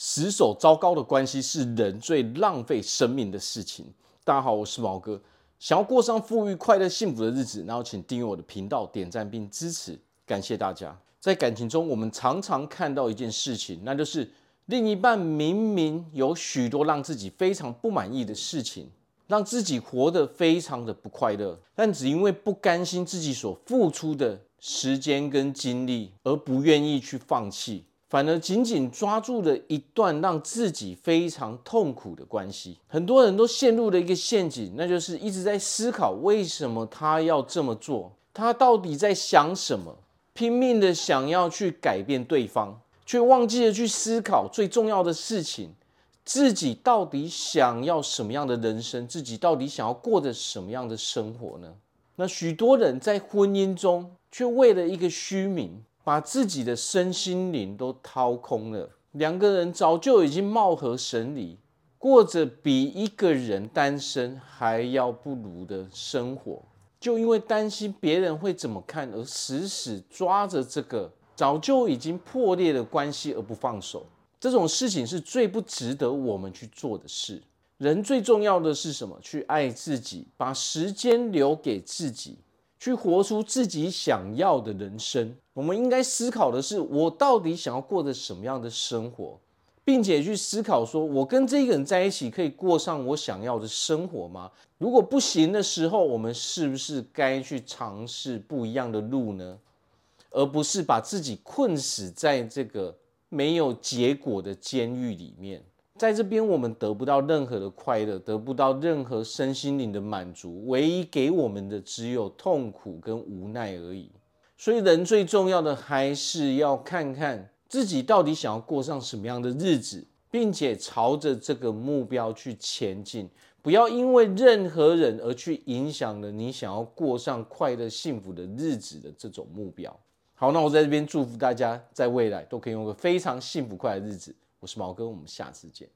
死守糟糕的关系是人最浪费生命的事情。大家好，我是毛哥。想要过上富裕、快乐、幸福的日子，然后请订阅我的频道、点赞并支持，感谢大家。在感情中，我们常常看到一件事情，那就是另一半明明有许多让自己非常不满意的事情，让自己活得非常的不快乐，但只因为不甘心自己所付出的时间跟精力，而不愿意去放弃。反而紧紧抓住了一段让自己非常痛苦的关系，很多人都陷入了一个陷阱，那就是一直在思考为什么他要这么做，他到底在想什么，拼命的想要去改变对方，却忘记了去思考最重要的事情：自己到底想要什么样的人生，自己到底想要过着什么样的生活呢？那许多人在婚姻中，却为了一个虚名。把自己的身心灵都掏空了，两个人早就已经貌合神离，过着比一个人单身还要不如的生活，就因为担心别人会怎么看而死死抓着这个早就已经破裂的关系而不放手。这种事情是最不值得我们去做的事。人最重要的是什么？去爱自己，把时间留给自己。去活出自己想要的人生。我们应该思考的是，我到底想要过着什么样的生活，并且去思考说，我跟这个人在一起可以过上我想要的生活吗？如果不行的时候，我们是不是该去尝试不一样的路呢？而不是把自己困死在这个没有结果的监狱里面。在这边，我们得不到任何的快乐，得不到任何身心灵的满足，唯一给我们的只有痛苦跟无奈而已。所以，人最重要的还是要看看自己到底想要过上什么样的日子，并且朝着这个目标去前进。不要因为任何人而去影响了你想要过上快乐幸福的日子的这种目标。好，那我在这边祝福大家，在未来都可以用个非常幸福快乐的日子。我是毛哥，我们下次见。